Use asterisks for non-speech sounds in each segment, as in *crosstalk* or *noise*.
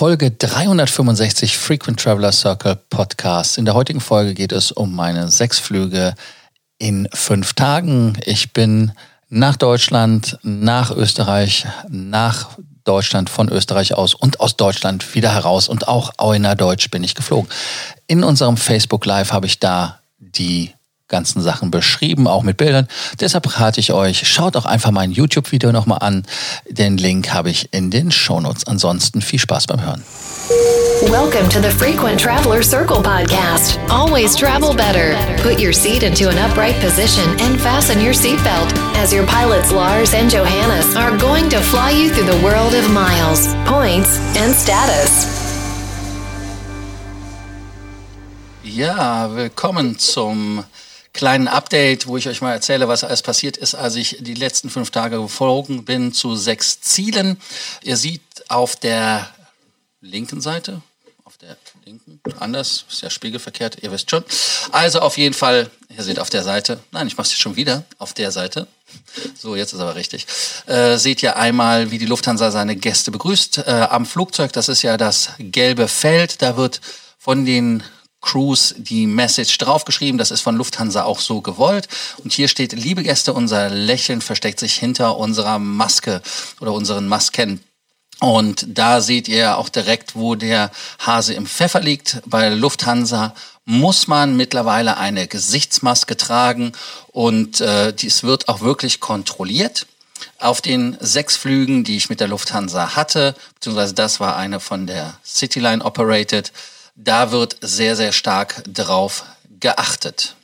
Folge 365 Frequent Traveler Circle Podcast. In der heutigen Folge geht es um meine sechs Flüge in fünf Tagen. Ich bin nach Deutschland, nach Österreich, nach Deutschland, von Österreich aus und aus Deutschland wieder heraus und auch Auener Deutsch bin ich geflogen. In unserem Facebook Live habe ich da die ganzen Sachen beschrieben, auch mit Bildern. Deshalb rate ich euch, schaut auch einfach mein YouTube-Video nochmal an. Den Link habe ich in den Shownotes. Ansonsten viel Spaß beim Hören. Welcome to the Frequent Traveler Circle podcast. Always travel better. Put your seat into an upright position and fasten your seatbelt as your pilots Lars and Johannes are going to fly you through the world of miles, points, and status. Ja, willkommen zum kleinen Update, wo ich euch mal erzähle, was alles passiert ist, als ich die letzten fünf Tage geflogen bin zu sechs Zielen. Ihr seht auf der linken Seite, auf der linken, anders, ist ja spiegelverkehrt, ihr wisst schon. Also auf jeden Fall, ihr seht auf der Seite, nein, ich mache es schon wieder, auf der Seite. So, jetzt ist aber richtig. Äh, seht ihr einmal, wie die Lufthansa seine Gäste begrüßt. Äh, am Flugzeug, das ist ja das gelbe Feld, da wird von den Cruise die Message draufgeschrieben. Das ist von Lufthansa auch so gewollt. Und hier steht, liebe Gäste, unser Lächeln versteckt sich hinter unserer Maske oder unseren Masken. Und da seht ihr auch direkt, wo der Hase im Pfeffer liegt. Bei Lufthansa muss man mittlerweile eine Gesichtsmaske tragen und äh, dies wird auch wirklich kontrolliert. Auf den sechs Flügen, die ich mit der Lufthansa hatte, beziehungsweise das war eine von der Cityline Operated, da wird sehr, sehr stark drauf geachtet.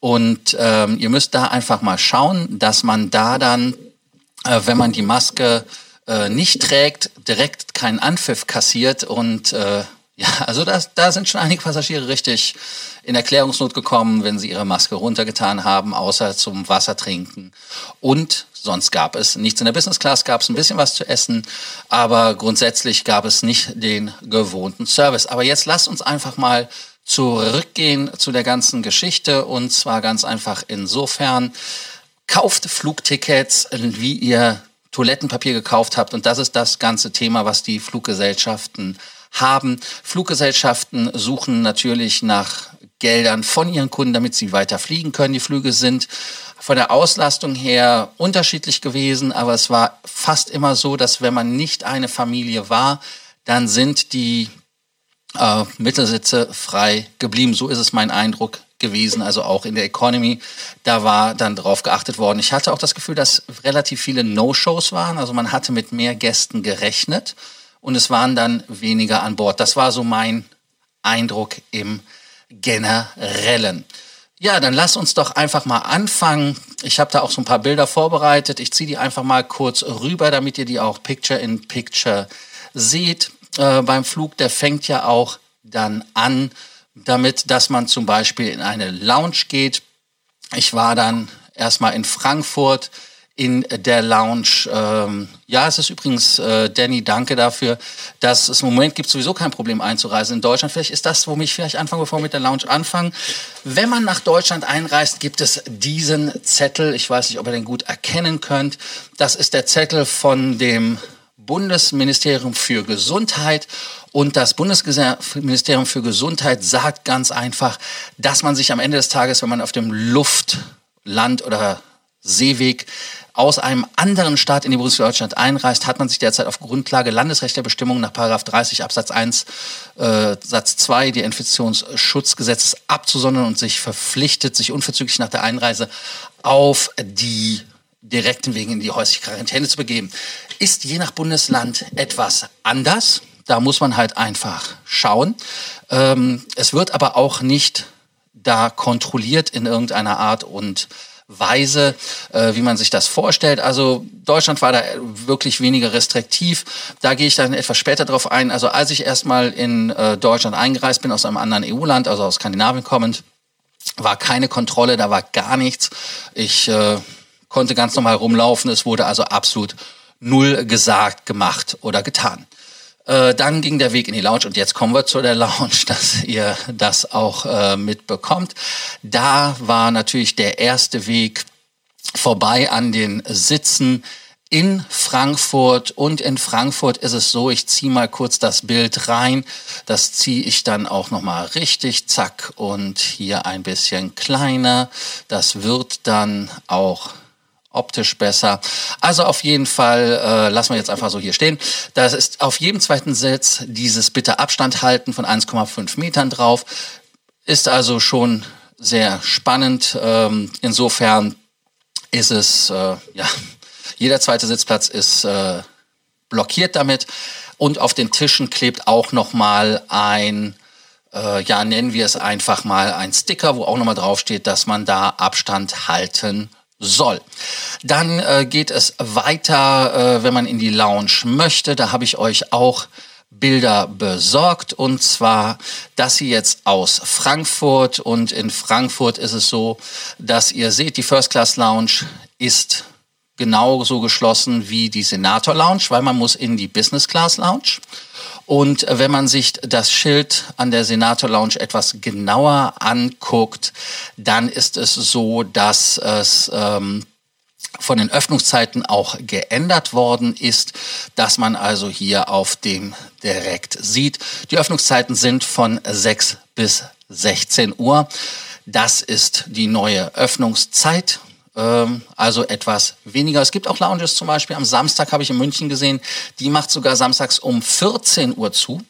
Und ähm, ihr müsst da einfach mal schauen, dass man da dann, äh, wenn man die Maske äh, nicht trägt, direkt keinen Anpfiff kassiert. Und äh, ja, also das, da sind schon einige Passagiere richtig in Erklärungsnot gekommen, wenn sie ihre Maske runtergetan haben, außer zum Wasser trinken. Und sonst gab es nichts. In der Business Class gab es ein bisschen was zu essen, aber grundsätzlich gab es nicht den gewohnten Service. Aber jetzt lasst uns einfach mal zurückgehen zu der ganzen Geschichte und zwar ganz einfach insofern, kauft Flugtickets, wie ihr Toilettenpapier gekauft habt und das ist das ganze Thema, was die Fluggesellschaften haben. Fluggesellschaften suchen natürlich nach Geldern von ihren Kunden, damit sie weiter fliegen können. Die Flüge sind von der Auslastung her unterschiedlich gewesen, aber es war fast immer so, dass wenn man nicht eine Familie war, dann sind die äh, Mittelsitze frei geblieben. So ist es mein Eindruck gewesen, also auch in der Economy. Da war dann drauf geachtet worden. Ich hatte auch das Gefühl, dass relativ viele No-Shows waren. Also man hatte mit mehr Gästen gerechnet und es waren dann weniger an Bord. Das war so mein Eindruck im Generellen. Ja, dann lass uns doch einfach mal anfangen. Ich habe da auch so ein paar Bilder vorbereitet. Ich ziehe die einfach mal kurz rüber, damit ihr die auch Picture in Picture seht. Äh, beim Flug, der fängt ja auch dann an damit, dass man zum Beispiel in eine Lounge geht. Ich war dann erstmal in Frankfurt in der Lounge. Ähm, ja, es ist übrigens, äh, Danny, danke dafür, dass es im Moment gibt sowieso kein Problem einzureisen in Deutschland. Vielleicht ist das, womit ich vielleicht anfange, bevor wir mit der Lounge anfangen. Wenn man nach Deutschland einreist, gibt es diesen Zettel. Ich weiß nicht, ob ihr den gut erkennen könnt. Das ist der Zettel von dem Bundesministerium für Gesundheit. Und das Bundesministerium für Gesundheit sagt ganz einfach, dass man sich am Ende des Tages, wenn man auf dem Luft, Land oder Seeweg aus einem anderen Staat in die Bundesrepublik Deutschland einreist, hat man sich derzeit auf Grundlage landesrechtlicher Bestimmungen nach 30 Absatz 1 äh, Satz 2 die Infektionsschutzgesetzes abzusondern und sich verpflichtet, sich unverzüglich nach der Einreise auf die direkten Wegen in die häusliche Quarantäne zu begeben. Ist je nach Bundesland etwas anders. Da muss man halt einfach schauen. Ähm, es wird aber auch nicht da kontrolliert in irgendeiner Art und Weise, äh, wie man sich das vorstellt. Also Deutschland war da wirklich weniger restriktiv. Da gehe ich dann etwas später drauf ein. Also als ich erstmal in äh, Deutschland eingereist bin, aus einem anderen EU-Land, also aus Skandinavien kommend, war keine Kontrolle, da war gar nichts. Ich äh, konnte ganz normal rumlaufen. Es wurde also absolut null gesagt, gemacht oder getan. Äh, dann ging der Weg in die Lounge und jetzt kommen wir zu der Lounge, *laughs* dass ihr das auch äh, mitbekommt. Da war natürlich der erste Weg vorbei an den Sitzen in Frankfurt. Und in Frankfurt ist es so, ich ziehe mal kurz das Bild rein. Das ziehe ich dann auch nochmal richtig, zack, und hier ein bisschen kleiner. Das wird dann auch optisch besser. Also auf jeden Fall äh, lassen wir jetzt einfach so hier stehen. Das ist auf jedem zweiten Sitz dieses bitte Abstand halten von 1,5 Metern drauf. Ist also schon sehr spannend. Ähm, insofern ist es äh, ja jeder zweite Sitzplatz ist äh, blockiert damit und auf den Tischen klebt auch noch mal ein äh, ja nennen wir es einfach mal ein Sticker, wo auch noch mal draufsteht, dass man da Abstand halten soll. Dann äh, geht es weiter, äh, wenn man in die Lounge möchte. Da habe ich euch auch Bilder besorgt und zwar das hier jetzt aus Frankfurt und in Frankfurt ist es so, dass ihr seht, die First Class Lounge ist genauso geschlossen wie die Senator Lounge, weil man muss in die Business Class Lounge. Und wenn man sich das Schild an der Senator Lounge etwas genauer anguckt, dann ist es so, dass es ähm, von den Öffnungszeiten auch geändert worden ist, dass man also hier auf dem direkt sieht. Die Öffnungszeiten sind von 6 bis 16 Uhr. Das ist die neue Öffnungszeit also etwas weniger. Es gibt auch Lounges zum Beispiel am Samstag, habe ich in München gesehen, die macht sogar samstags um 14 Uhr zu.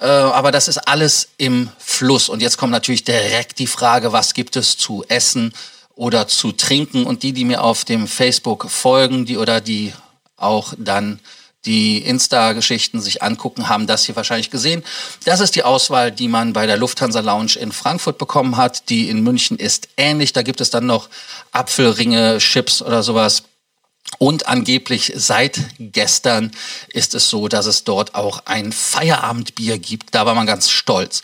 Äh, aber das ist alles im Fluss. Und jetzt kommt natürlich direkt die Frage, was gibt es zu essen oder zu trinken? Und die, die mir auf dem Facebook folgen, die oder die auch dann die Insta-Geschichten sich angucken, haben das hier wahrscheinlich gesehen. Das ist die Auswahl, die man bei der Lufthansa Lounge in Frankfurt bekommen hat. Die in München ist ähnlich. Da gibt es dann noch Apfelringe, Chips oder sowas. Und angeblich seit gestern ist es so, dass es dort auch ein Feierabendbier gibt. Da war man ganz stolz.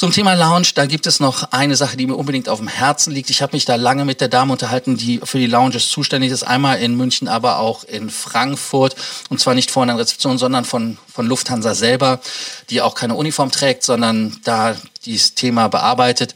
Zum Thema Lounge, da gibt es noch eine Sache, die mir unbedingt auf dem Herzen liegt. Ich habe mich da lange mit der Dame unterhalten, die für die Lounges zuständig ist. Einmal in München, aber auch in Frankfurt. Und zwar nicht von der Rezeption, sondern von, von Lufthansa selber, die auch keine Uniform trägt, sondern da dieses Thema bearbeitet.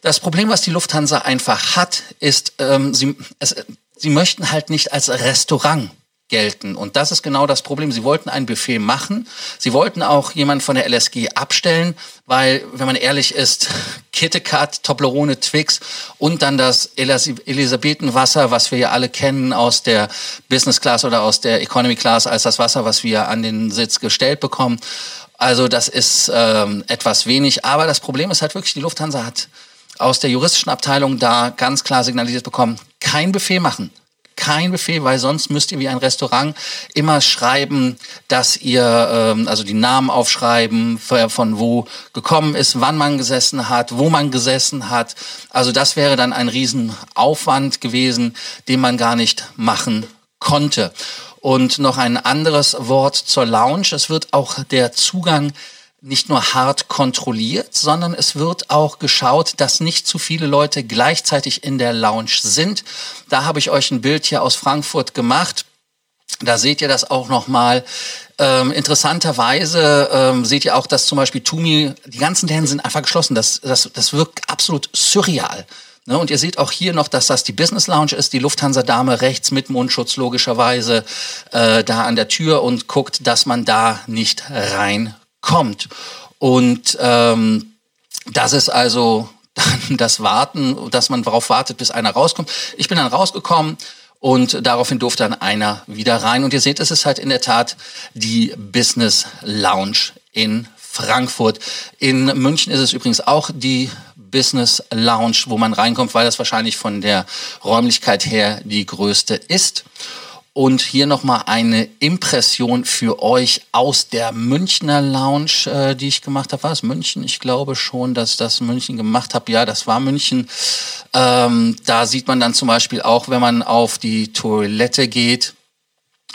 Das Problem, was die Lufthansa einfach hat, ist, ähm, sie, es, sie möchten halt nicht als Restaurant gelten. Und das ist genau das Problem. Sie wollten ein Buffet machen. Sie wollten auch jemanden von der LSG abstellen, weil, wenn man ehrlich ist, *laughs* KitKat, Toblerone, Twix und dann das Elisabethenwasser, was wir ja alle kennen aus der Business Class oder aus der Economy Class, als das Wasser, was wir an den Sitz gestellt bekommen. Also das ist ähm, etwas wenig. Aber das Problem ist halt wirklich, die Lufthansa hat aus der juristischen Abteilung da ganz klar signalisiert bekommen, kein Buffet machen kein Buffet, weil sonst müsst ihr wie ein Restaurant immer schreiben, dass ihr, ähm, also die Namen aufschreiben, von wo gekommen ist, wann man gesessen hat, wo man gesessen hat. Also das wäre dann ein Riesenaufwand gewesen, den man gar nicht machen konnte. Und noch ein anderes Wort zur Lounge. Es wird auch der Zugang nicht nur hart kontrolliert, sondern es wird auch geschaut, dass nicht zu viele Leute gleichzeitig in der Lounge sind. Da habe ich euch ein Bild hier aus Frankfurt gemacht. Da seht ihr das auch nochmal. Ähm, interessanterweise ähm, seht ihr auch, dass zum Beispiel Tumi, die ganzen Läden sind einfach geschlossen. Das, das, das wirkt absolut surreal. Ne? Und ihr seht auch hier noch, dass das die Business Lounge ist, die Lufthansa-Dame rechts mit Mundschutz logischerweise äh, da an der Tür und guckt, dass man da nicht rein kommt. Und ähm, das ist also *laughs* dann das Warten, dass man darauf wartet, bis einer rauskommt. Ich bin dann rausgekommen und daraufhin durfte dann einer wieder rein. Und ihr seht, es ist halt in der Tat die Business Lounge in Frankfurt. In München ist es übrigens auch die Business Lounge, wo man reinkommt, weil das wahrscheinlich von der Räumlichkeit her die größte ist. Und hier nochmal eine Impression für euch aus der Münchner Lounge, äh, die ich gemacht habe. War es München? Ich glaube schon, dass das München gemacht habe. Ja, das war München. Ähm, da sieht man dann zum Beispiel auch, wenn man auf die Toilette geht,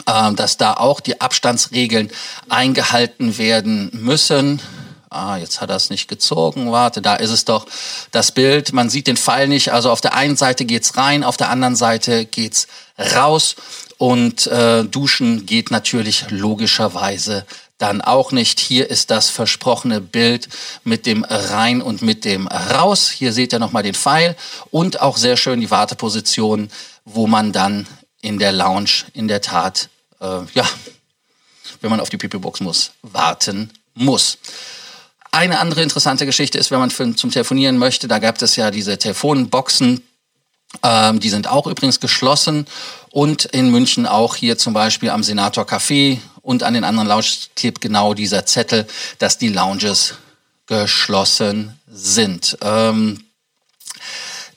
äh, dass da auch die Abstandsregeln eingehalten werden müssen. Ah, jetzt hat er es nicht gezogen. Warte, da ist es doch das Bild. Man sieht den Pfeil nicht. Also auf der einen Seite geht's rein, auf der anderen Seite geht's raus. Und äh, duschen geht natürlich logischerweise dann auch nicht. Hier ist das versprochene Bild mit dem rein und mit dem raus. Hier seht ihr nochmal den Pfeil und auch sehr schön die Warteposition, wo man dann in der Lounge in der Tat, äh, ja, wenn man auf die People-Box muss, warten muss. Eine andere interessante Geschichte ist, wenn man für, zum Telefonieren möchte, da gab es ja diese Telefonboxen, ähm, die sind auch übrigens geschlossen und in München auch hier zum Beispiel am Senator Café und an den anderen Lounges klebt genau dieser Zettel, dass die Lounges geschlossen sind. Ähm,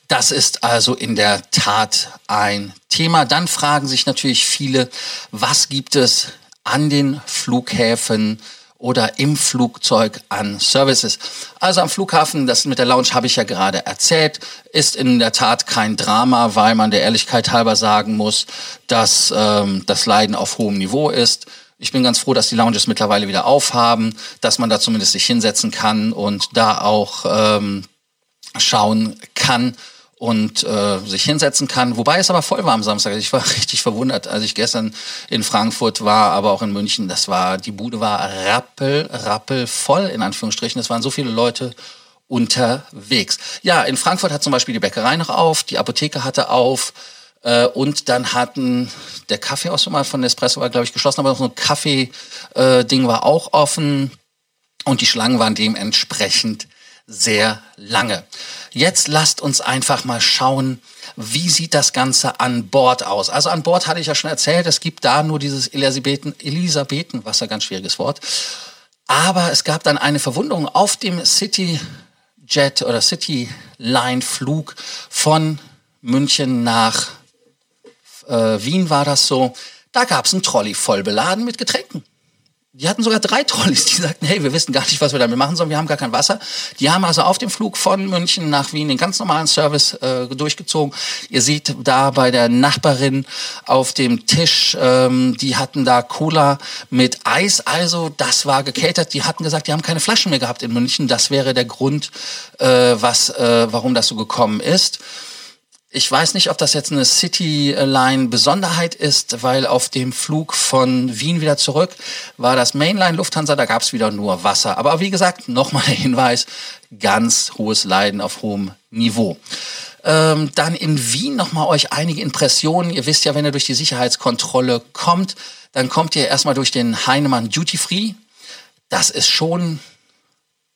das ist also in der Tat ein Thema. Dann fragen sich natürlich viele, was gibt es an den Flughäfen oder im Flugzeug an Services. Also am Flughafen, das mit der Lounge habe ich ja gerade erzählt, ist in der Tat kein Drama, weil man der Ehrlichkeit halber sagen muss, dass ähm, das Leiden auf hohem Niveau ist. Ich bin ganz froh, dass die Lounges mittlerweile wieder aufhaben, dass man da zumindest sich hinsetzen kann und da auch ähm, schauen kann, und äh, sich hinsetzen kann. Wobei es aber voll war am Samstag. Ich war *laughs* richtig verwundert, als ich gestern in Frankfurt war, aber auch in München. Das war, die Bude war rappel, rappel voll, in Anführungsstrichen. Es waren so viele Leute unterwegs. Ja, in Frankfurt hat zum Beispiel die Bäckerei noch auf, die Apotheke hatte auf. Äh, und dann hatten der Kaffeeautomat von Nespresso war, glaube ich, geschlossen, aber noch so ein Kaffee-Ding äh, war auch offen. Und die Schlangen waren dementsprechend sehr lange. Jetzt lasst uns einfach mal schauen, wie sieht das Ganze an Bord aus. Also an Bord hatte ich ja schon erzählt, es gibt da nur dieses Elisabethen, Elisabethen Wasser, ganz schwieriges Wort. Aber es gab dann eine Verwundung auf dem City Jet oder City Line Flug von München nach äh, Wien war das so. Da gab es einen Trolley voll beladen mit Getränken. Die hatten sogar drei Trolleys, die sagten, hey, wir wissen gar nicht, was wir damit machen sollen, wir haben gar kein Wasser. Die haben also auf dem Flug von München nach Wien den ganz normalen Service äh, durchgezogen. Ihr seht da bei der Nachbarin auf dem Tisch, ähm, die hatten da Cola mit Eis, also das war gecatert. Die hatten gesagt, die haben keine Flaschen mehr gehabt in München. Das wäre der Grund, äh, was, äh, warum das so gekommen ist. Ich weiß nicht, ob das jetzt eine Cityline-Besonderheit ist, weil auf dem Flug von Wien wieder zurück war das Mainline Lufthansa, da gab es wieder nur Wasser. Aber wie gesagt, nochmal der Hinweis, ganz hohes Leiden auf hohem Niveau. Ähm, dann in Wien nochmal euch einige Impressionen. Ihr wisst ja, wenn ihr durch die Sicherheitskontrolle kommt, dann kommt ihr erstmal durch den Heinemann Duty Free. Das ist schon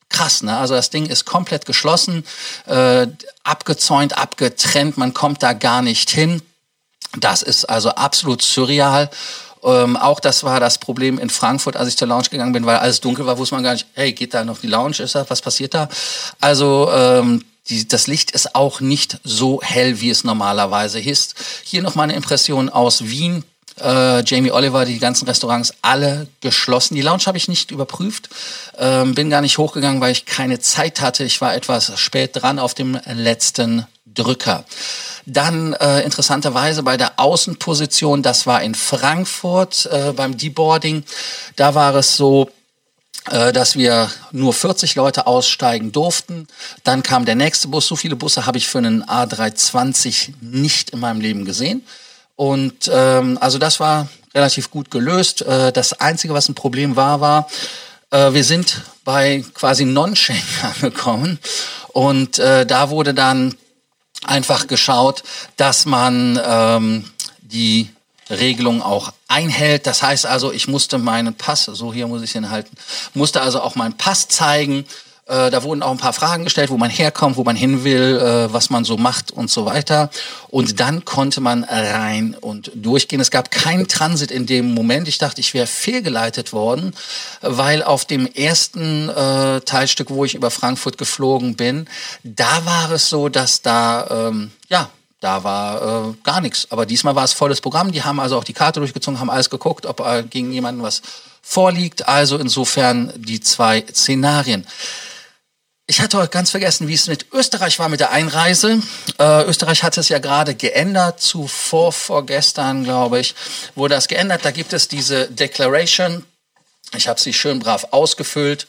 krass. Ne? Also das Ding ist komplett geschlossen, äh, abgezäunt, abgetrennt. Man kommt da gar nicht hin. Das ist also absolut surreal. Ähm, auch das war das Problem in Frankfurt, als ich zur Lounge gegangen bin, weil alles dunkel war, wusste man gar nicht, hey, geht da noch die Lounge? Ist da, was passiert da? Also ähm, die, das Licht ist auch nicht so hell, wie es normalerweise ist. Hier noch mal eine Impression aus Wien äh, Jamie Oliver, die ganzen Restaurants alle geschlossen. Die Lounge habe ich nicht überprüft, ähm, bin gar nicht hochgegangen, weil ich keine Zeit hatte. Ich war etwas spät dran auf dem letzten Drücker. Dann äh, interessanterweise bei der Außenposition, das war in Frankfurt äh, beim Deboarding, da war es so, äh, dass wir nur 40 Leute aussteigen durften. Dann kam der nächste Bus. So viele Busse habe ich für einen A320 nicht in meinem Leben gesehen. Und ähm, also das war relativ gut gelöst. Äh, das Einzige, was ein Problem war, war, äh, wir sind bei quasi Non-Schengen *laughs* angekommen. Und äh, da wurde dann einfach geschaut, dass man ähm, die Regelung auch einhält. Das heißt also, ich musste meinen Pass, so hier muss ich ihn halten, musste also auch meinen Pass zeigen äh, da wurden auch ein paar Fragen gestellt, wo man herkommt, wo man hin will, äh, was man so macht und so weiter. Und dann konnte man rein und durchgehen. Es gab keinen Transit in dem Moment. Ich dachte, ich wäre fehlgeleitet worden, weil auf dem ersten äh, Teilstück, wo ich über Frankfurt geflogen bin, da war es so, dass da, ähm, ja, da war äh, gar nichts. Aber diesmal war es volles Programm. Die haben also auch die Karte durchgezogen, haben alles geguckt, ob äh, gegen jemanden was vorliegt. Also insofern die zwei Szenarien. Ich hatte heute ganz vergessen, wie es mit Österreich war mit der Einreise. Äh, Österreich hat es ja gerade geändert, zuvor, vorgestern, glaube ich, wurde das geändert. Da gibt es diese Declaration. Ich habe sie schön brav ausgefüllt.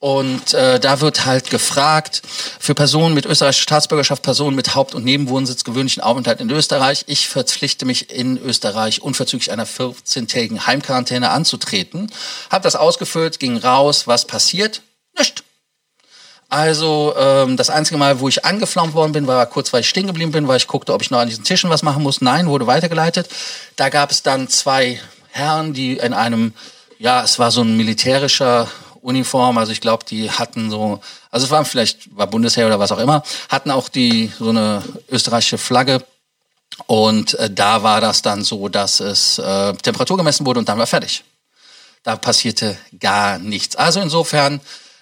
Und äh, da wird halt gefragt, für Personen mit österreichischer Staatsbürgerschaft, Personen mit Haupt- und Nebenwohnsitz, gewöhnlichen Aufenthalt in Österreich. Ich verpflichte mich in Österreich unverzüglich einer 14-tägigen Heimquarantäne anzutreten. Habe das ausgefüllt, ging raus. Was passiert? Nichts. Also ähm, das einzige Mal, wo ich angeflammt worden bin, war kurz, weil ich stehen geblieben bin, weil ich guckte, ob ich noch an diesen Tischen was machen muss. Nein, wurde weitergeleitet. Da gab es dann zwei Herren, die in einem, ja, es war so ein militärischer Uniform, also ich glaube, die hatten so, also es war vielleicht, war Bundesheer oder was auch immer, hatten auch die so eine österreichische Flagge und äh, da war das dann so, dass es äh, Temperatur gemessen wurde und dann war fertig. Da passierte gar nichts. Also insofern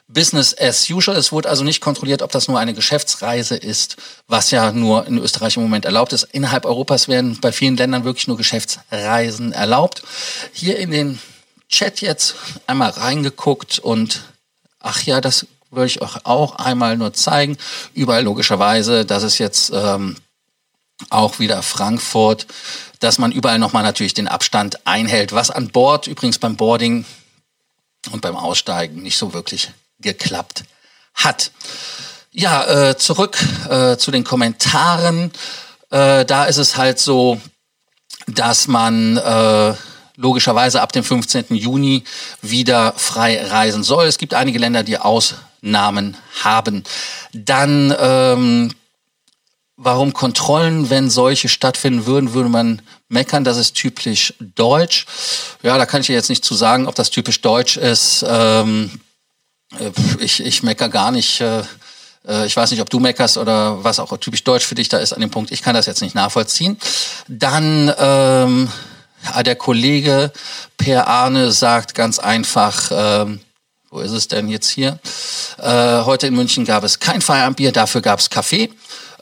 Business as usual. Es wurde also nicht kontrolliert, ob das nur eine Geschäftsreise ist, was ja nur in Österreich im Moment erlaubt ist. Innerhalb Europas werden bei vielen Ländern wirklich nur Geschäftsreisen erlaubt. Hier in den Chat jetzt einmal reingeguckt und ach ja, das würde ich euch auch einmal nur zeigen. Überall logischerweise, das ist jetzt ähm, auch wieder Frankfurt, dass man überall nochmal natürlich den Abstand einhält, was an Bord übrigens beim Boarding und beim Aussteigen nicht so wirklich geklappt hat. Ja, äh, zurück äh, zu den Kommentaren. Äh, da ist es halt so, dass man äh, logischerweise ab dem 15. Juni wieder frei reisen soll. Es gibt einige Länder, die Ausnahmen haben. Dann ähm, warum Kontrollen, wenn solche stattfinden würden, würde man meckern, das ist typisch deutsch. Ja, da kann ich jetzt nicht zu sagen, ob das typisch deutsch ist. Ähm, äh, ich, ich mecker gar nicht. Äh, äh, ich weiß nicht, ob du meckerst oder was auch typisch deutsch für dich da ist an dem Punkt. Ich kann das jetzt nicht nachvollziehen. Dann ähm, der Kollege Per Arne sagt ganz einfach, ähm, wo ist es denn jetzt hier? Äh, heute in München gab es kein Feierabendbier, dafür gab es Kaffee.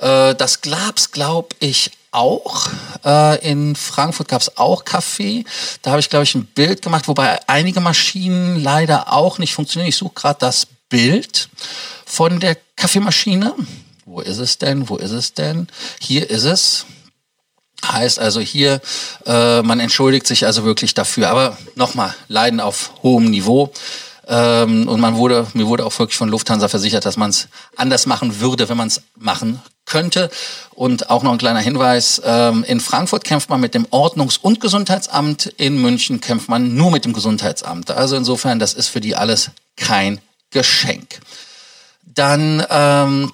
Äh, das gab's, glaube ich, auch. Äh, in Frankfurt gab es auch Kaffee. Da habe ich, glaube ich, ein Bild gemacht, wobei einige Maschinen leider auch nicht funktionieren. Ich suche gerade das Bild von der Kaffeemaschine. Wo ist es denn? Wo ist es denn? Hier ist es. Heißt also hier, äh, man entschuldigt sich also wirklich dafür. Aber nochmal, Leiden auf hohem Niveau. Ähm, und man wurde, mir wurde auch wirklich von Lufthansa versichert, dass man es anders machen würde, wenn man es machen könnte. Und auch noch ein kleiner Hinweis, ähm, in Frankfurt kämpft man mit dem Ordnungs- und Gesundheitsamt, in München kämpft man nur mit dem Gesundheitsamt. Also insofern, das ist für die alles kein Geschenk. Dann ähm,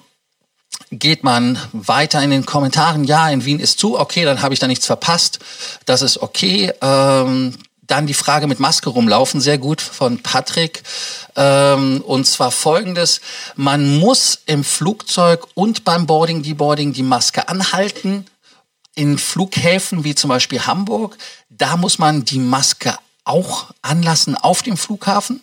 geht man weiter in den Kommentaren. Ja, in Wien ist zu. Okay, dann habe ich da nichts verpasst. Das ist okay. Ähm, dann die Frage mit Maske rumlaufen, sehr gut von Patrick. Ähm, und zwar folgendes, man muss im Flugzeug und beim Boarding, Deboarding die Maske anhalten. In Flughäfen wie zum Beispiel Hamburg, da muss man die Maske auch anlassen auf dem Flughafen.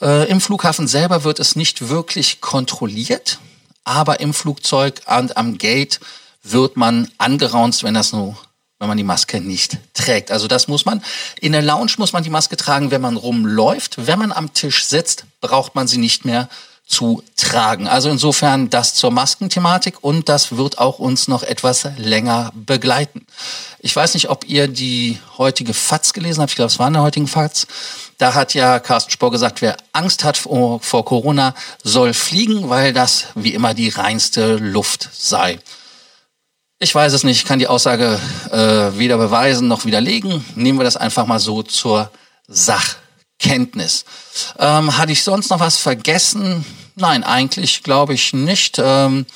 Äh, Im Flughafen selber wird es nicht wirklich kontrolliert, aber im Flugzeug und am Gate wird man angeraunzt, wenn das nur wenn man die Maske nicht trägt. Also das muss man. In der Lounge muss man die Maske tragen, wenn man rumläuft. Wenn man am Tisch sitzt, braucht man sie nicht mehr zu tragen. Also insofern das zur Maskenthematik und das wird auch uns noch etwas länger begleiten. Ich weiß nicht, ob ihr die heutige FATS gelesen habt. Ich glaube, es war in der heutigen FATS. Da hat ja Carsten Spohr gesagt, wer Angst hat vor, vor Corona, soll fliegen, weil das wie immer die reinste Luft sei. Ich weiß es nicht, ich kann die Aussage äh, weder beweisen noch widerlegen. Nehmen wir das einfach mal so zur Sachkenntnis. Ähm, hatte ich sonst noch was vergessen? Nein, eigentlich glaube ich nicht. Ähm,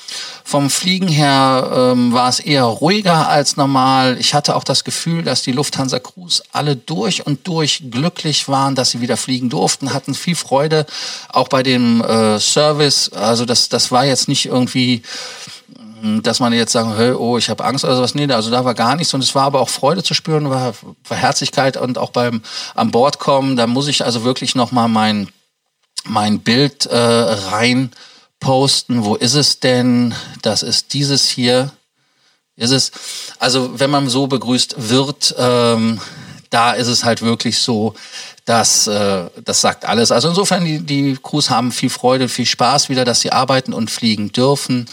vom Fliegen her ähm, war es eher ruhiger als normal. Ich hatte auch das Gefühl, dass die Lufthansa Crews alle durch und durch glücklich waren, dass sie wieder fliegen durften, hatten viel Freude, auch bei dem äh, Service. Also das, das war jetzt nicht irgendwie dass man jetzt sagen, hey, oh, ich habe Angst oder sowas. Nee, also da war gar nichts. Und es war aber auch Freude zu spüren, war, war Herzlichkeit und auch beim an Bord kommen, da muss ich also wirklich nochmal mein, mein Bild äh, rein posten. Wo ist es denn? Das ist dieses hier. Ist es? Also wenn man so begrüßt wird, ähm, da ist es halt wirklich so, dass äh, das sagt alles. Also insofern, die, die Crews haben viel Freude, viel Spaß wieder, dass sie arbeiten und fliegen dürfen.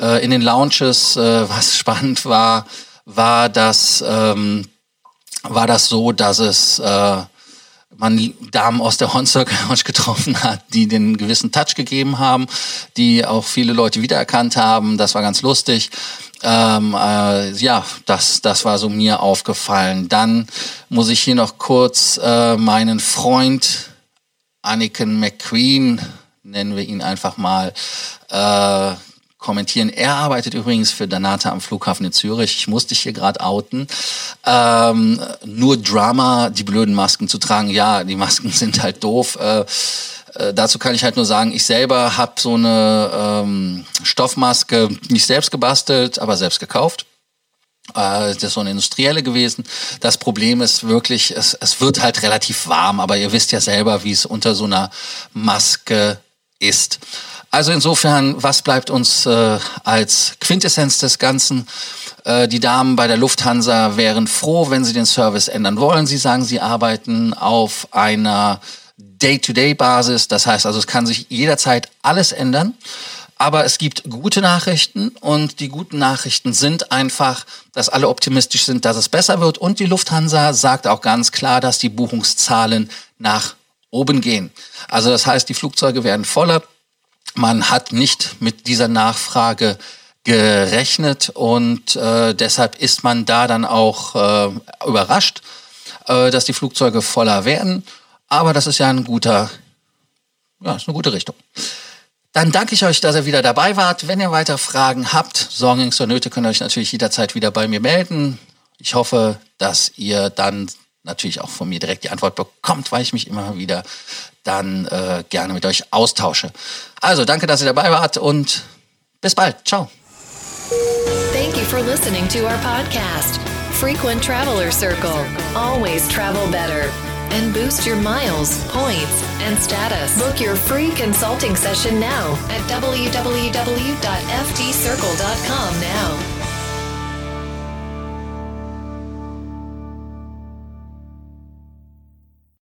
Äh, in den Lounges, äh, was *laughs* spannend war, war, dass ähm, war das so, dass es äh, man Damen aus der Hornstock Lounge getroffen hat, die den gewissen Touch gegeben haben, die auch viele Leute wiedererkannt haben. Das war ganz lustig. Ähm, äh, ja, das, das war so mir aufgefallen. Dann muss ich hier noch kurz äh, meinen Freund Anakin McQueen nennen wir ihn einfach mal, äh, kommentieren. Er arbeitet übrigens für Danata am Flughafen in Zürich. Ich muss dich hier gerade outen. Ähm, nur Drama, die blöden Masken zu tragen. Ja, die Masken *laughs* sind halt doof. Äh, äh, dazu kann ich halt nur sagen, ich selber habe so eine ähm, Stoffmaske nicht selbst gebastelt, aber selbst gekauft. Äh, das ist so eine industrielle gewesen. Das Problem ist wirklich, es, es wird halt relativ warm, aber ihr wisst ja selber, wie es unter so einer Maske ist. Also insofern, was bleibt uns äh, als Quintessenz des Ganzen? Äh, die Damen bei der Lufthansa wären froh, wenn sie den Service ändern wollen. Sie sagen, sie arbeiten auf einer Day-to-Day-Basis. Das heißt also, es kann sich jederzeit alles ändern. Aber es gibt gute Nachrichten und die guten Nachrichten sind einfach, dass alle optimistisch sind, dass es besser wird. Und die Lufthansa sagt auch ganz klar, dass die Buchungszahlen nach oben gehen. Also das heißt, die Flugzeuge werden voller. Man hat nicht mit dieser Nachfrage gerechnet und äh, deshalb ist man da dann auch äh, überrascht, äh, dass die Flugzeuge voller werden. Aber das ist ja ein guter, ja, ist eine gute Richtung. Dann danke ich euch, dass ihr wieder dabei wart. Wenn ihr weiter Fragen habt, Sorgen, oder Nöte, könnt ihr euch natürlich jederzeit wieder bei mir melden. Ich hoffe, dass ihr dann natürlich auch von mir direkt die Antwort bekommt, weil ich mich immer wieder dann äh, gerne mit euch austausche. Also danke, dass ihr dabei wart und bis bald. Ciao. Thank you for listening to our podcast, Frequent Traveler Circle. Always travel better. and boost your miles, points, and status. Book your free consulting session now at www.ftcircle.com now.